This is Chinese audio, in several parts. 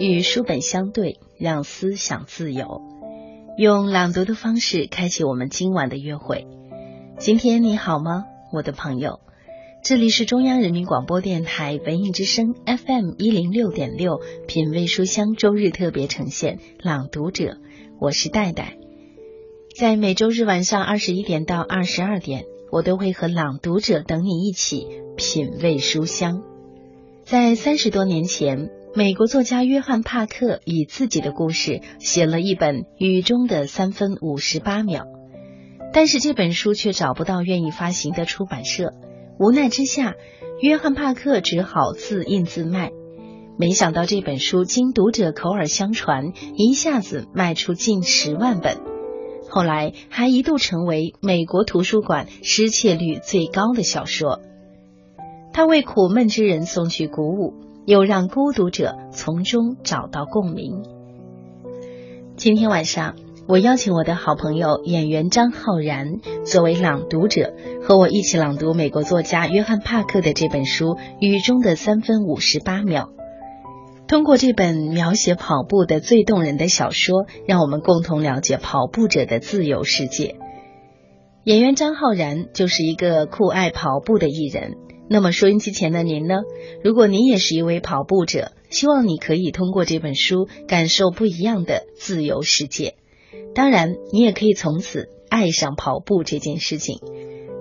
与书本相对，让思想自由。用朗读的方式开启我们今晚的约会。今天你好吗，我的朋友？这里是中央人民广播电台文艺之声 FM 一零六点六品味书香周日特别呈现《朗读者》，我是戴戴。在每周日晚上二十一点到二十二点，我都会和朗读者等你一起品味书香。在三十多年前，美国作家约翰·帕克以自己的故事写了一本《雨中的三分五十八秒》，但是这本书却找不到愿意发行的出版社。无奈之下，约翰·帕克只好自印自卖。没想到这本书经读者口耳相传，一下子卖出近十万本，后来还一度成为美国图书馆失窃率最高的小说。他为苦闷之人送去鼓舞，又让孤独者从中找到共鸣。今天晚上，我邀请我的好朋友演员张浩然作为朗读者，和我一起朗读美国作家约翰·帕克的这本书《雨中的三分五十八秒》。通过这本描写跑步的最动人的小说，让我们共同了解跑步者的自由世界。演员张浩然就是一个酷爱跑步的艺人。那么，收音机前的您呢？如果您也是一位跑步者，希望你可以通过这本书感受不一样的自由世界。当然，你也可以从此爱上跑步这件事情，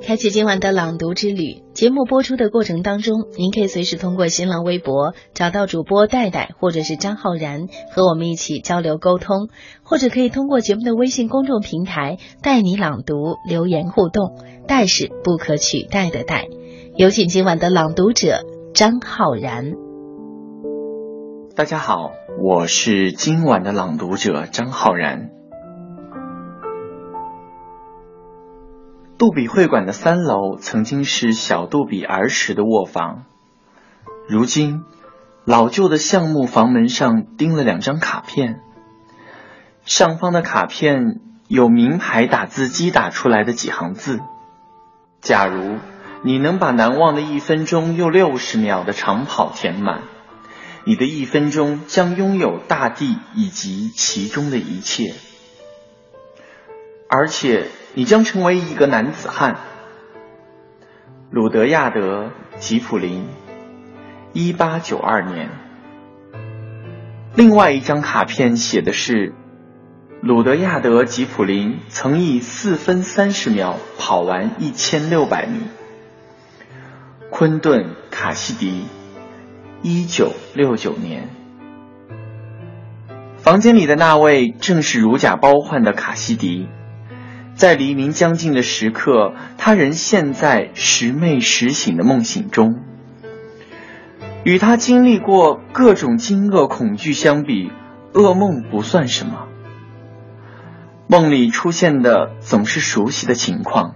开启今晚的朗读之旅。节目播出的过程当中，您可以随时通过新浪微博找到主播戴戴或者是张浩然，和我们一起交流沟通，或者可以通过节目的微信公众平台带你朗读留言互动。戴是不可取代的戴。有请今晚的朗读者张浩然。大家好，我是今晚的朗读者张浩然。杜比会馆的三楼曾经是小杜比儿时的卧房，如今老旧的橡木房门上钉了两张卡片，上方的卡片有名牌打字机打出来的几行字，假如。你能把难忘的一分钟又六十秒的长跑填满，你的一分钟将拥有大地以及其中的一切，而且你将成为一个男子汉。鲁德亚德·吉普林，一八九二年。另外一张卡片写的是，鲁德亚德·吉普林曾以四分三十秒跑完一千六百米。昆顿·卡西迪，一九六九年。房间里的那位正是如假包换的卡西迪，在黎明将近的时刻，他仍陷在时寐时醒的梦醒中。与他经历过各种惊愕恐惧相比，噩梦不算什么。梦里出现的总是熟悉的情况。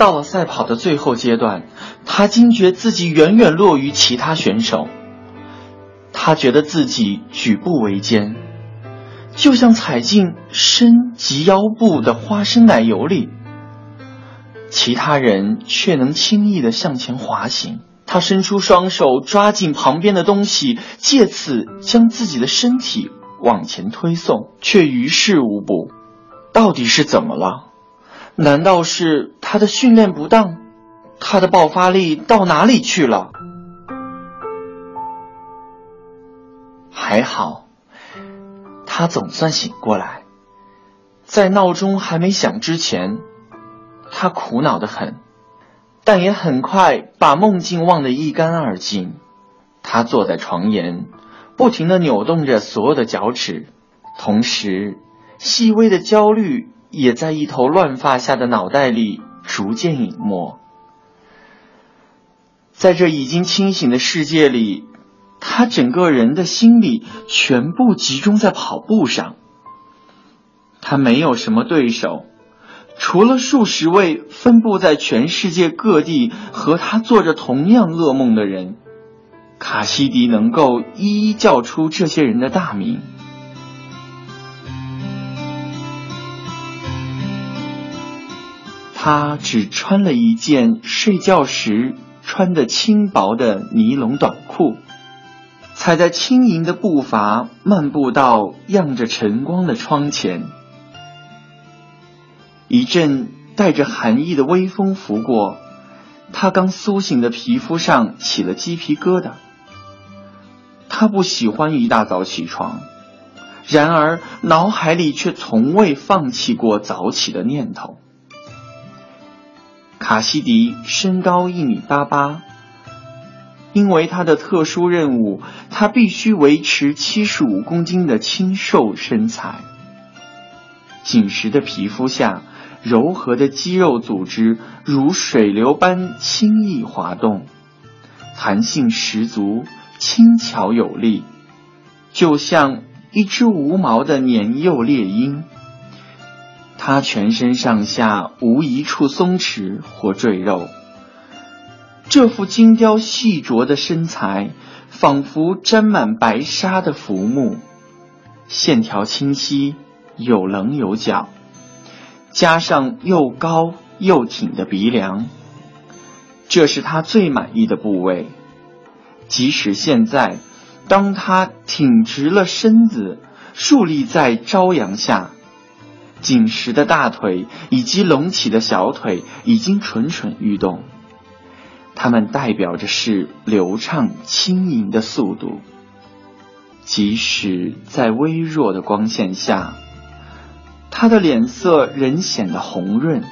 到了赛跑的最后阶段，他惊觉自己远远落于其他选手。他觉得自己举步维艰，就像踩进深及腰部的花生奶油里。其他人却能轻易的向前滑行。他伸出双手抓紧旁边的东西，借此将自己的身体往前推送，却于事无补。到底是怎么了？难道是他的训练不当？他的爆发力到哪里去了？还好，他总算醒过来。在闹钟还没响之前，他苦恼的很，但也很快把梦境忘得一干二净。他坐在床沿，不停的扭动着所有的脚趾，同时细微的焦虑。也在一头乱发下的脑袋里逐渐隐没。在这已经清醒的世界里，他整个人的心里全部集中在跑步上。他没有什么对手，除了数十位分布在全世界各地和他做着同样噩梦的人。卡西迪能够一一叫出这些人的大名。他只穿了一件睡觉时穿的轻薄的尼龙短裤，踩在轻盈的步伐，漫步到漾着晨光的窗前。一阵带着寒意的微风拂过，他刚苏醒的皮肤上起了鸡皮疙瘩。他不喜欢一大早起床，然而脑海里却从未放弃过早起的念头。卡西迪身高一米八八。因为他的特殊任务，他必须维持七十五公斤的清瘦身材。紧实的皮肤下，柔和的肌肉组织如水流般轻易滑动，弹性十足，轻巧有力，就像一只无毛的年幼猎鹰。他全身上下无一处松弛或赘肉。这副精雕细琢的身材，仿佛沾满白纱的浮木，线条清晰，有棱有角，加上又高又挺的鼻梁，这是他最满意的部位。即使现在，当他挺直了身子，竖立在朝阳下，紧实的大腿以及隆起的小腿已经蠢蠢欲动。它们代表着是流畅轻盈的速度，即使在微弱的光线下，他的脸色仍显得红润。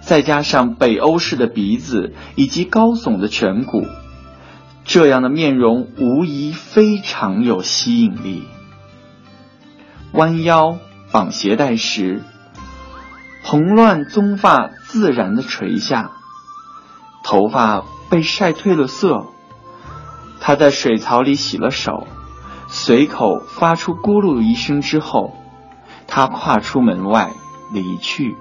再加上北欧式的鼻子以及高耸的颧骨，这样的面容无疑非常有吸引力。弯腰绑鞋带时，蓬乱棕发自然的垂下。头发被晒褪了色，他在水槽里洗了手，随口发出咕噜一声之后，他跨出门外离去。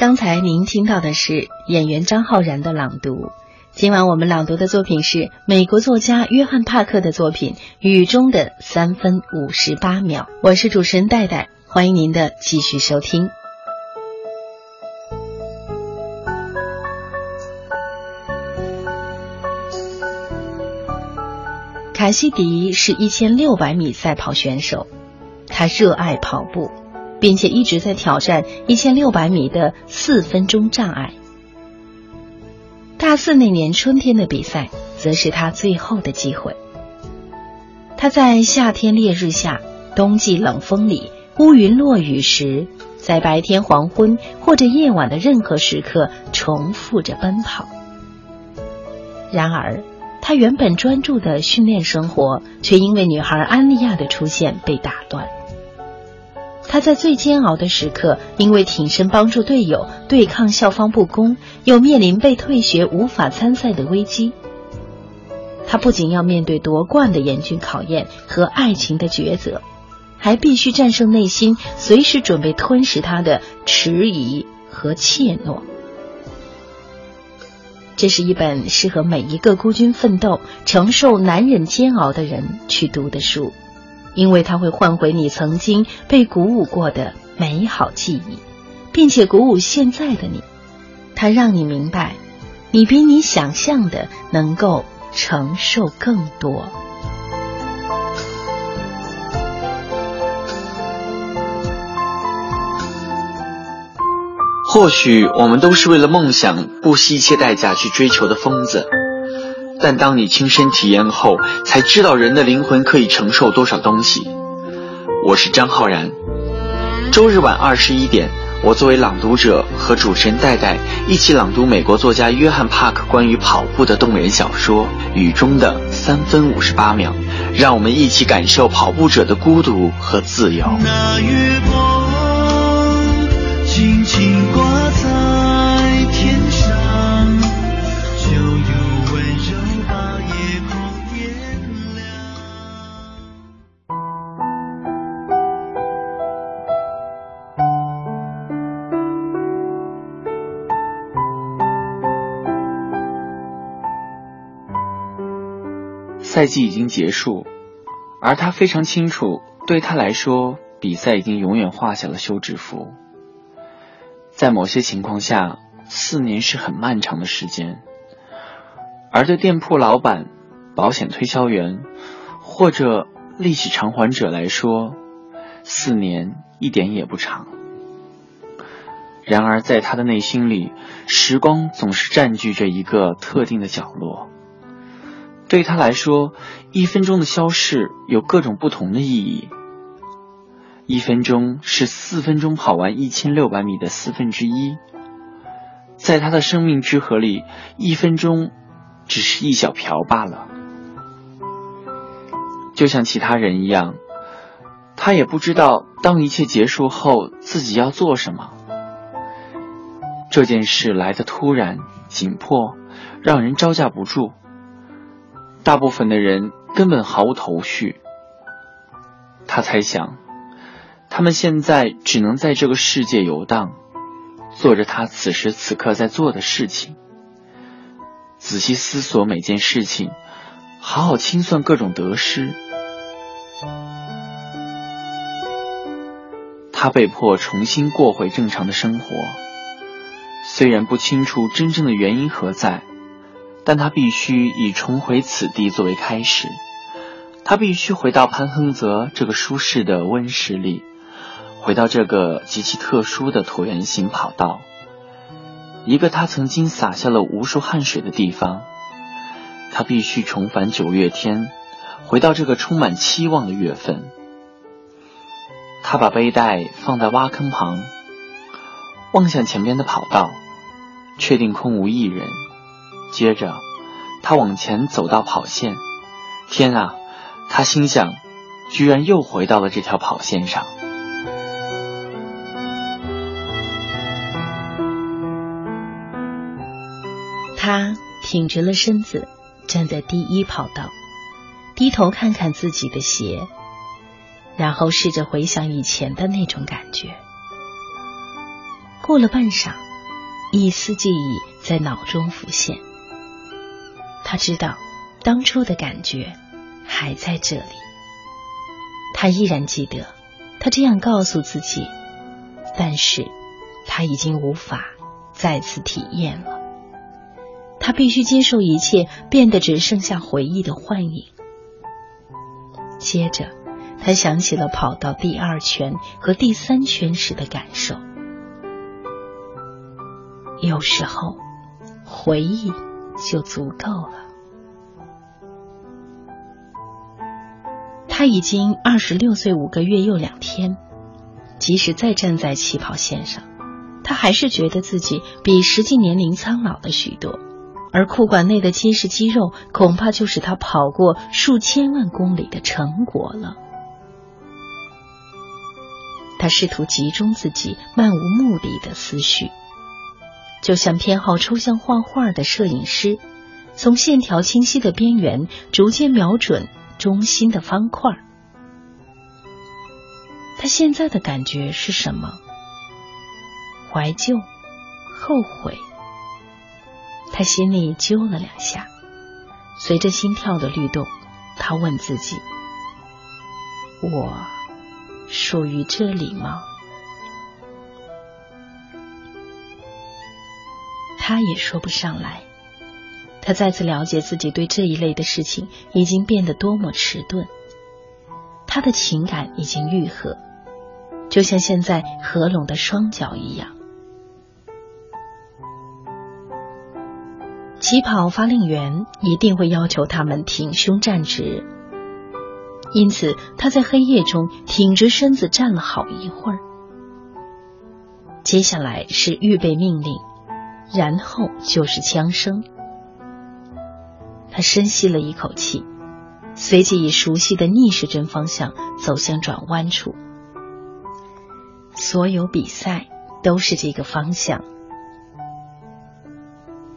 刚才您听到的是演员张浩然的朗读。今晚我们朗读的作品是美国作家约翰·帕克的作品《雨中的三分五十八秒》。我是主持人戴戴，欢迎您的继续收听。卡西迪是一千六百米赛跑选手，他热爱跑步，并且一直在挑战一千六百米的四分钟障碍。大四那年春天的比赛，则是他最后的机会。他在夏天烈日下、冬季冷风里、乌云落雨时，在白天黄昏或者夜晚的任何时刻，重复着奔跑。然而，他原本专注的训练生活，却因为女孩安利亚的出现被打断。他在最煎熬的时刻，因为挺身帮助队友对抗校方不公，又面临被退学、无法参赛的危机。他不仅要面对夺冠的严峻考验和爱情的抉择，还必须战胜内心随时准备吞噬他的迟疑和怯懦。这是一本适合每一个孤军奋斗、承受难忍煎熬的人去读的书。因为它会唤回你曾经被鼓舞过的美好记忆，并且鼓舞现在的你。它让你明白，你比你想象的能够承受更多。或许我们都是为了梦想不惜一切代价去追求的疯子。但当你亲身体验后，才知道人的灵魂可以承受多少东西。我是张浩然，周日晚二十一点，我作为朗读者和主持人戴戴一起朗读美国作家约翰·帕克关于跑步的动人小说《雨中的三分五十八秒》，让我们一起感受跑步者的孤独和自由。赛季已经结束，而他非常清楚，对他来说，比赛已经永远画下了休止符。在某些情况下，四年是很漫长的时间，而对店铺老板、保险推销员或者利息偿还者来说，四年一点也不长。然而，在他的内心里，时光总是占据着一个特定的角落。对他来说，一分钟的消逝有各种不同的意义。一分钟是四分钟跑完一千六百米的四分之一，在他的生命之河里，一分钟只是一小瓢罢了。就像其他人一样，他也不知道当一切结束后自己要做什么。这件事来的突然、紧迫，让人招架不住。大部分的人根本毫无头绪。他猜想。他们现在只能在这个世界游荡，做着他此时此刻在做的事情，仔细思索每件事情，好好清算各种得失。他被迫重新过回正常的生活，虽然不清楚真正的原因何在，但他必须以重回此地作为开始。他必须回到潘亨泽这个舒适的温室里。回到这个极其特殊的椭圆形跑道，一个他曾经洒下了无数汗水的地方。他必须重返九月天，回到这个充满期望的月份。他把背带放在挖坑旁，望向前边的跑道，确定空无一人。接着，他往前走到跑线。天啊！他心想，居然又回到了这条跑线上。他挺直了身子，站在第一跑道，低头看看自己的鞋，然后试着回想以前的那种感觉。过了半晌，一丝记忆在脑中浮现。他知道，当初的感觉还在这里。他依然记得，他这样告诉自己，但是他已经无法再次体验了。他必须接受一切变得只剩下回忆的幻影。接着，他想起了跑到第二圈和第三圈时的感受。有时候，回忆就足够了。他已经二十六岁五个月又两天，即使再站在起跑线上，他还是觉得自己比实际年龄苍老了许多。而裤管内的结实肌肉，恐怕就是他跑过数千万公里的成果了。他试图集中自己漫无目的的思绪，就像偏好抽象画画的摄影师，从线条清晰的边缘逐渐瞄准中心的方块。他现在的感觉是什么？怀旧，后悔。他心里揪了两下，随着心跳的律动，他问自己：“我属于这里吗？”他也说不上来。他再次了解自己对这一类的事情已经变得多么迟钝。他的情感已经愈合，就像现在合拢的双脚一样。起跑发令员一定会要求他们挺胸站直，因此他在黑夜中挺直身子站了好一会儿。接下来是预备命令，然后就是枪声。他深吸了一口气，随即以熟悉的逆时针方向走向转弯处。所有比赛都是这个方向。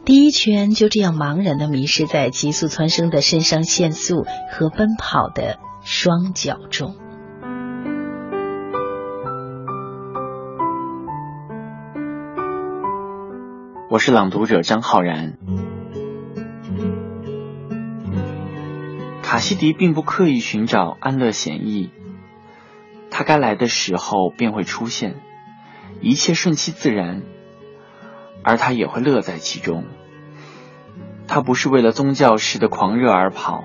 第一圈就这样茫然的迷失在急速蹿升的肾上腺素和奔跑的双脚中。我是朗读者张浩然。卡西迪并不刻意寻找安乐显逸，他该来的时候便会出现，一切顺其自然，而他也会乐在其中。他不是为了宗教式的狂热而跑，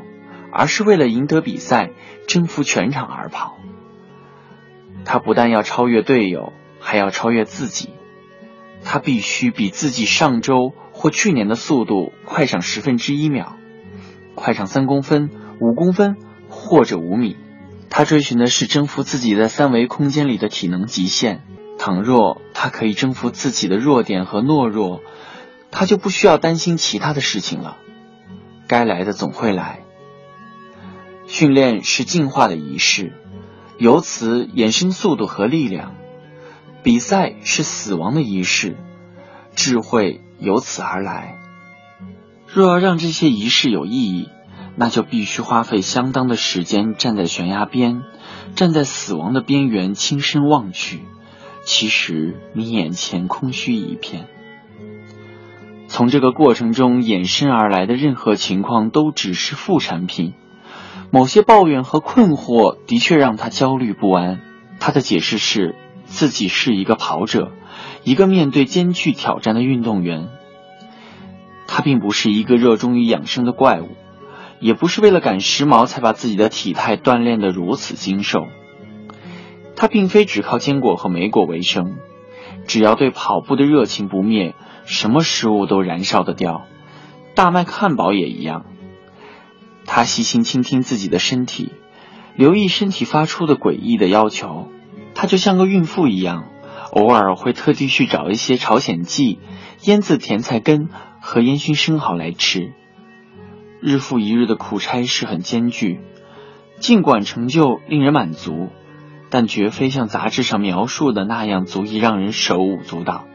而是为了赢得比赛、征服全场而跑。他不但要超越队友，还要超越自己。他必须比自己上周或去年的速度快上十分之一秒，快上三公分、五公分或者五米。他追寻的是征服自己在三维空间里的体能极限。倘若他可以征服自己的弱点和懦弱，他就不需要担心其他的事情了。该来的总会来。训练是进化的仪式，由此衍生速度和力量。比赛是死亡的仪式，智慧由此而来。若要让这些仪式有意义，那就必须花费相当的时间站在悬崖边，站在死亡的边缘，轻声望去。其实你眼前空虚一片。从这个过程中衍生而来的任何情况都只是副产品。某些抱怨和困惑的确让他焦虑不安。他的解释是。自己是一个跑者，一个面对艰巨挑战的运动员。他并不是一个热衷于养生的怪物，也不是为了赶时髦才把自己的体态锻炼得如此精瘦。他并非只靠坚果和莓果为生，只要对跑步的热情不灭，什么食物都燃烧得掉，大麦汉堡也一样。他细心倾听自己的身体，留意身体发出的诡异的要求。她就像个孕妇一样，偶尔会特地去找一些朝鲜蓟、腌渍甜菜根和烟熏生蚝来吃。日复一日的苦差事很艰巨，尽管成就令人满足，但绝非像杂志上描述的那样足以让人手舞足蹈。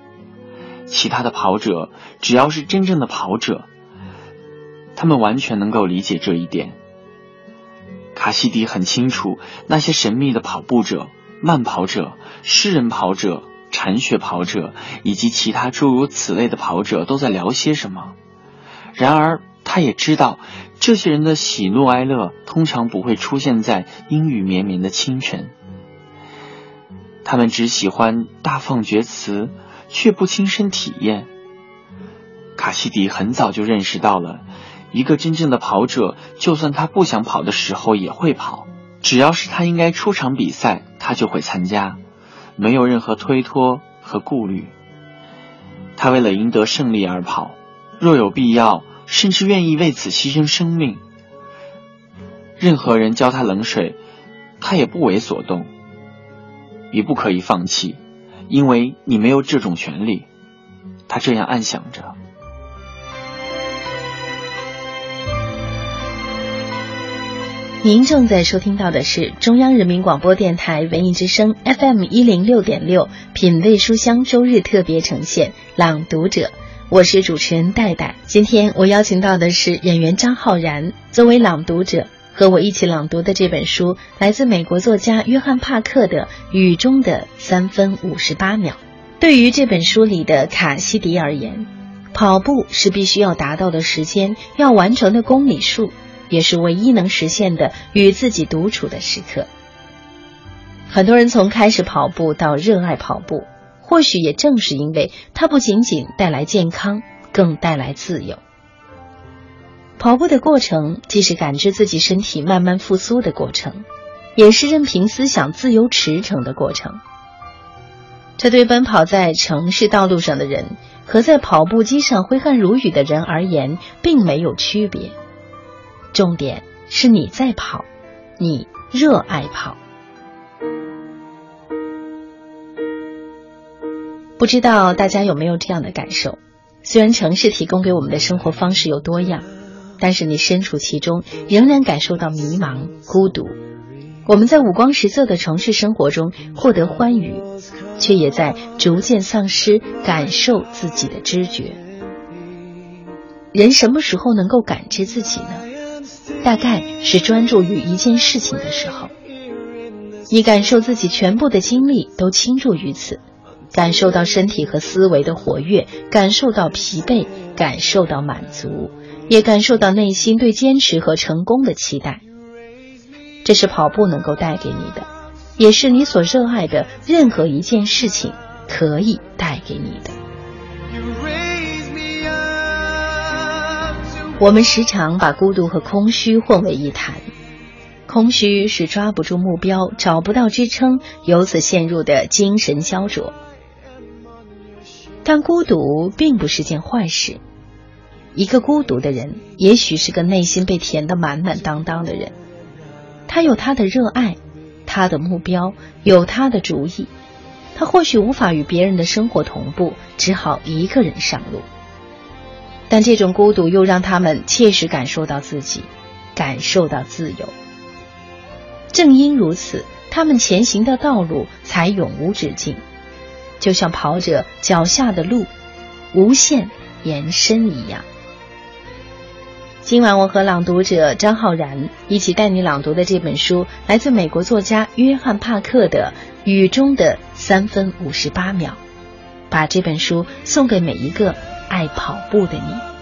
其他的跑者，只要是真正的跑者，他们完全能够理解这一点。卡西迪很清楚那些神秘的跑步者。慢跑者、诗人跑者、铲雪跑者以及其他诸如此类的跑者都在聊些什么。然而，他也知道，这些人的喜怒哀乐通常不会出现在阴雨绵绵的清晨。他们只喜欢大放厥词，却不亲身体验。卡西迪很早就认识到了，一个真正的跑者，就算他不想跑的时候也会跑。只要是他应该出场比赛，他就会参加，没有任何推脱和顾虑。他为了赢得胜利而跑，若有必要，甚至愿意为此牺牲生命。任何人浇他冷水，他也不为所动。你不可以放弃，因为你没有这种权利。他这样暗想着。您正在收听到的是中央人民广播电台文艺之声 FM 一零六点六品味书香周日特别呈现《朗读者》，我是主持人戴戴。今天我邀请到的是演员张浩然，作为朗读者和我一起朗读的这本书，来自美国作家约翰帕克的《雨中的三分五十八秒》。对于这本书里的卡西迪而言，跑步是必须要达到的时间，要完成的公里数。也是唯一能实现的与自己独处的时刻。很多人从开始跑步到热爱跑步，或许也正是因为它不仅仅带来健康，更带来自由。跑步的过程既是感知自己身体慢慢复苏的过程，也是任凭思想自由驰骋的过程。这对奔跑在城市道路上的人和在跑步机上挥汗如雨的人而言，并没有区别。重点是你在跑，你热爱跑。不知道大家有没有这样的感受？虽然城市提供给我们的生活方式有多样，但是你身处其中，仍然感受到迷茫、孤独。我们在五光十色的城市生活中获得欢愉，却也在逐渐丧失感受自己的知觉。人什么时候能够感知自己呢？大概是专注于一件事情的时候，你感受自己全部的精力都倾注于此，感受到身体和思维的活跃，感受到疲惫，感受到满足，也感受到内心对坚持和成功的期待。这是跑步能够带给你的，也是你所热爱的任何一件事情可以带给你的。我们时常把孤独和空虚混为一谈。空虚是抓不住目标、找不到支撑，由此陷入的精神焦灼。但孤独并不是件坏事。一个孤独的人，也许是个内心被填得满满当当的人。他有他的热爱，他的目标，有他的主意。他或许无法与别人的生活同步，只好一个人上路。但这种孤独又让他们切实感受到自己，感受到自由。正因如此，他们前行的道路才永无止境，就像跑者脚下的路无限延伸一样。今晚我和朗读者张浩然一起带你朗读的这本书，来自美国作家约翰·帕克的《雨中的三分五十八秒》。把这本书送给每一个爱跑步的你。